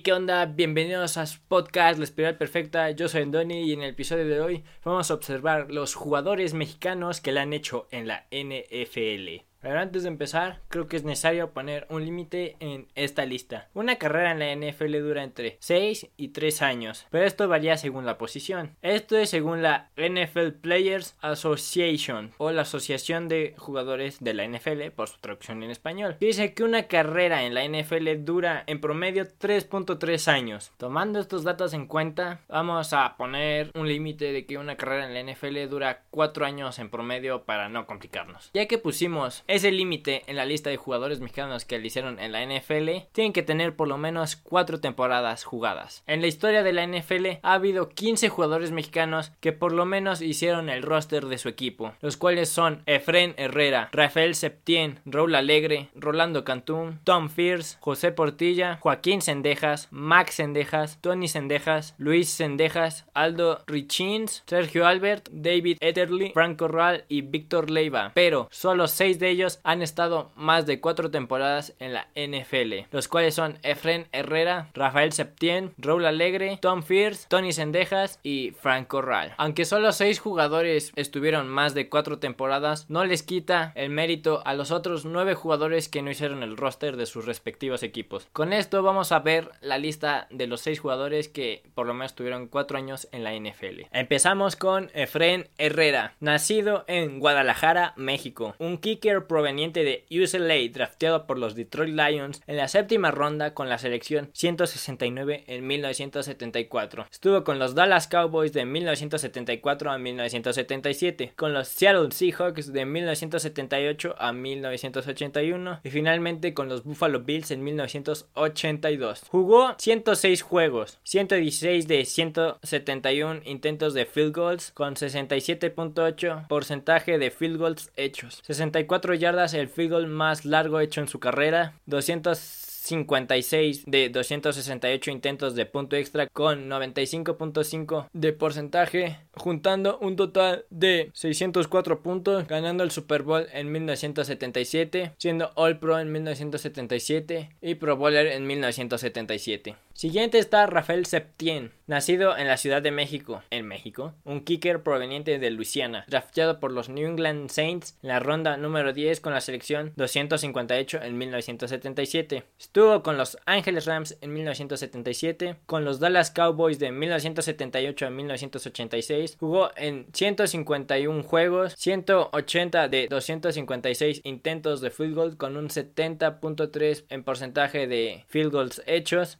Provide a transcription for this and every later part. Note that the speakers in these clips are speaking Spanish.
¿qué onda? Bienvenidos a podcast La Espiral Perfecta. Yo soy Andoni y en el episodio de hoy vamos a observar los jugadores mexicanos que la han hecho en la NFL. Pero antes de empezar, creo que es necesario poner un límite en esta lista. Una carrera en la NFL dura entre 6 y 3 años, pero esto varía según la posición. Esto es según la NFL Players Association o la Asociación de Jugadores de la NFL por su traducción en español. Dice que una carrera en la NFL dura en promedio 3.3 años. Tomando estos datos en cuenta, vamos a poner un límite de que una carrera en la NFL dura 4 años en promedio para no complicarnos. Ya que pusimos ese límite en la lista de jugadores mexicanos que le hicieron en la NFL, tienen que tener por lo menos 4 temporadas jugadas. En la historia de la NFL ha habido 15 jugadores mexicanos que por lo menos hicieron el roster de su equipo, los cuales son Efren Herrera, Rafael Septien, Raúl Alegre, Rolando Cantún, Tom Fierce, José Portilla, Joaquín Sendejas, Max Sendejas, Tony Sendejas, Luis Sendejas, Aldo Richins, Sergio Albert, David Ederly, Frank Corral y Víctor Leiva, pero solo 6 de ellos han estado más de cuatro temporadas en la NFL, los cuales son Efren Herrera, Rafael Septien, Raúl Alegre, Tom Fierce, Tony Sendejas y Frank Corral. Aunque solo seis jugadores estuvieron más de cuatro temporadas, no les quita el mérito a los otros nueve jugadores que no hicieron el roster de sus respectivos equipos. Con esto vamos a ver la lista de los seis jugadores que por lo menos tuvieron cuatro años en la NFL. Empezamos con Efren Herrera, nacido en Guadalajara, México, un kicker proveniente de UCLA, drafteado por los Detroit Lions en la séptima ronda con la selección 169 en 1974. Estuvo con los Dallas Cowboys de 1974 a 1977, con los Seattle Seahawks de 1978 a 1981 y finalmente con los Buffalo Bills en 1982. Jugó 106 juegos, 116 de 171 intentos de field goals con 67.8 porcentaje de field goals hechos, 64 yardas el field goal más largo hecho en su carrera, 256 de 268 intentos de punto extra con 95.5 de porcentaje, juntando un total de 604 puntos, ganando el Super Bowl en 1977, siendo All Pro en 1977 y Pro Bowler en 1977. Siguiente está Rafael Septien, nacido en la Ciudad de México, en México, un kicker proveniente de Luisiana, drafteado por los New England Saints en la ronda número 10 con la selección 258 en 1977. Estuvo con los Angeles Rams en 1977, con los Dallas Cowboys de 1978 a 1986, jugó en 151 juegos, 180 de 256 intentos de field goal con un 70.3 en porcentaje de field goals hechos.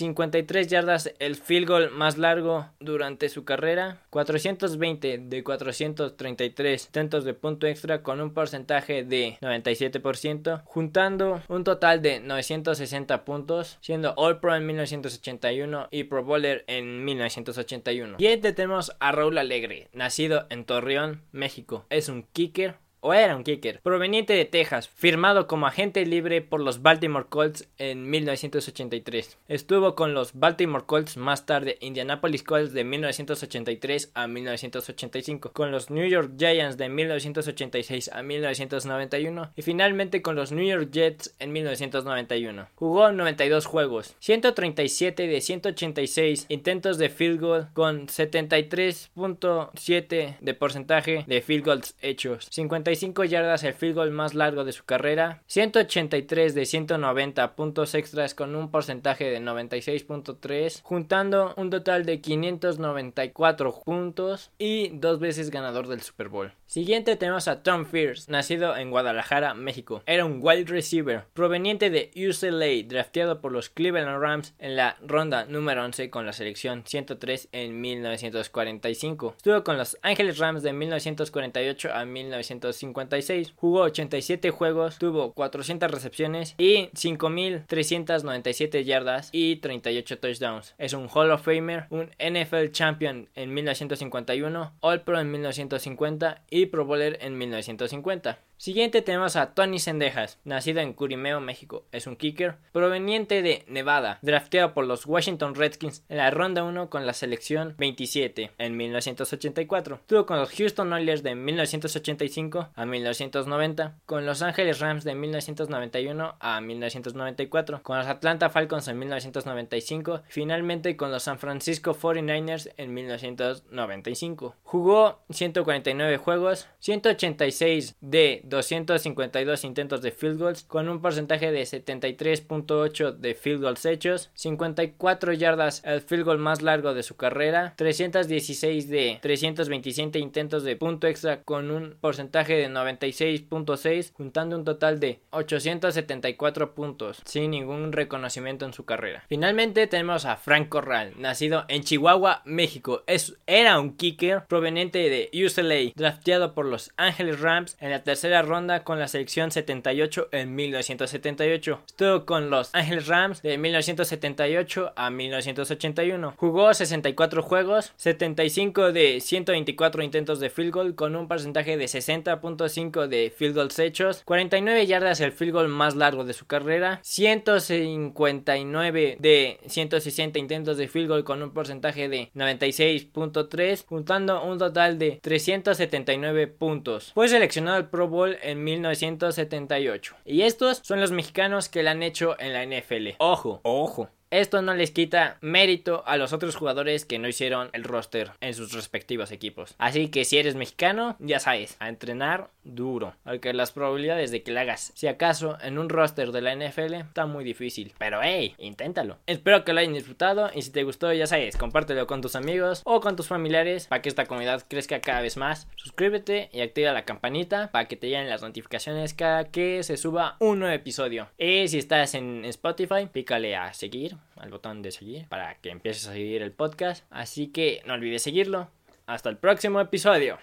53 yardas el field goal más largo durante su carrera, 420 de 433 intentos de punto extra con un porcentaje de 97%, juntando un total de 960 puntos, siendo All Pro en 1981 y Pro Bowler en 1981. Y tenemos a Raúl Alegre, nacido en Torreón, México. Es un kicker o era un kicker, proveniente de Texas, firmado como agente libre por los Baltimore Colts en 1983. Estuvo con los Baltimore Colts más tarde Indianapolis Colts de 1983 a 1985, con los New York Giants de 1986 a 1991 y finalmente con los New York Jets en 1991. Jugó 92 juegos, 137 de 186 intentos de field goal con 73.7 de porcentaje de field goals hechos, 50 yardas el field goal más largo de su carrera, 183 de 190 puntos extras con un porcentaje de 96.3, juntando un total de 594 puntos y dos veces ganador del Super Bowl. Siguiente tenemos a Tom Fierce, nacido en Guadalajara, México. Era un wide receiver proveniente de UCLA, drafteado por los Cleveland Rams en la ronda número 11 con la selección 103 en 1945. Estuvo con los Angeles Rams de 1948 a 1950 56. Jugó 87 juegos, tuvo 400 recepciones y 5.397 yardas y 38 touchdowns. Es un Hall of Famer, un NFL Champion en 1951, All Pro en 1950 y Pro Bowler en 1950. Siguiente tenemos a Tony Sendejas, nacido en Curimeo, México. Es un kicker proveniente de Nevada, drafteado por los Washington Redskins en la ronda 1 con la selección 27 en 1984. Estuvo con los Houston Oilers de 1985 a 1990, con los Angeles Rams de 1991 a 1994, con los Atlanta Falcons en 1995, finalmente con los San Francisco 49ers en 1995. Jugó 149 juegos, 186 de 252 intentos de field goals con un porcentaje de 73.8 de field goals hechos, 54 yardas el field goal más largo de su carrera, 316 de 327 intentos de punto extra con un porcentaje de 96.6, juntando un total de 874 puntos, sin ningún reconocimiento en su carrera. Finalmente tenemos a Frank Corral, nacido en Chihuahua, México. Es, era un kicker proveniente de UCLA, drafteado por los Angeles Rams en la tercera ronda con la selección 78 en 1978. Estuvo con los Ángeles Rams de 1978 a 1981. Jugó 64 juegos, 75 de 124 intentos de field goal con un porcentaje de 60.5 de field goals hechos, 49 yardas el field goal más largo de su carrera, 159 de 160 intentos de field goal con un porcentaje de 96.3, juntando un total de 379 puntos. Fue seleccionado al Pro Bowl en 1978. Y estos son los mexicanos que le han hecho en la NFL. Ojo, ojo. Esto no les quita mérito a los otros jugadores que no hicieron el roster en sus respectivos equipos. Así que si eres mexicano, ya sabes, a entrenar duro. Aunque las probabilidades de que lo hagas, si acaso, en un roster de la NFL, está muy difícil. Pero hey, inténtalo. Espero que lo hayan disfrutado y si te gustó, ya sabes, compártelo con tus amigos o con tus familiares para que esta comunidad crezca cada vez más. Suscríbete y activa la campanita para que te lleguen las notificaciones cada que se suba un nuevo episodio. Y si estás en Spotify, pícale a seguir al botón de seguir para que empieces a seguir el podcast. Así que no olvides seguirlo. Hasta el próximo episodio.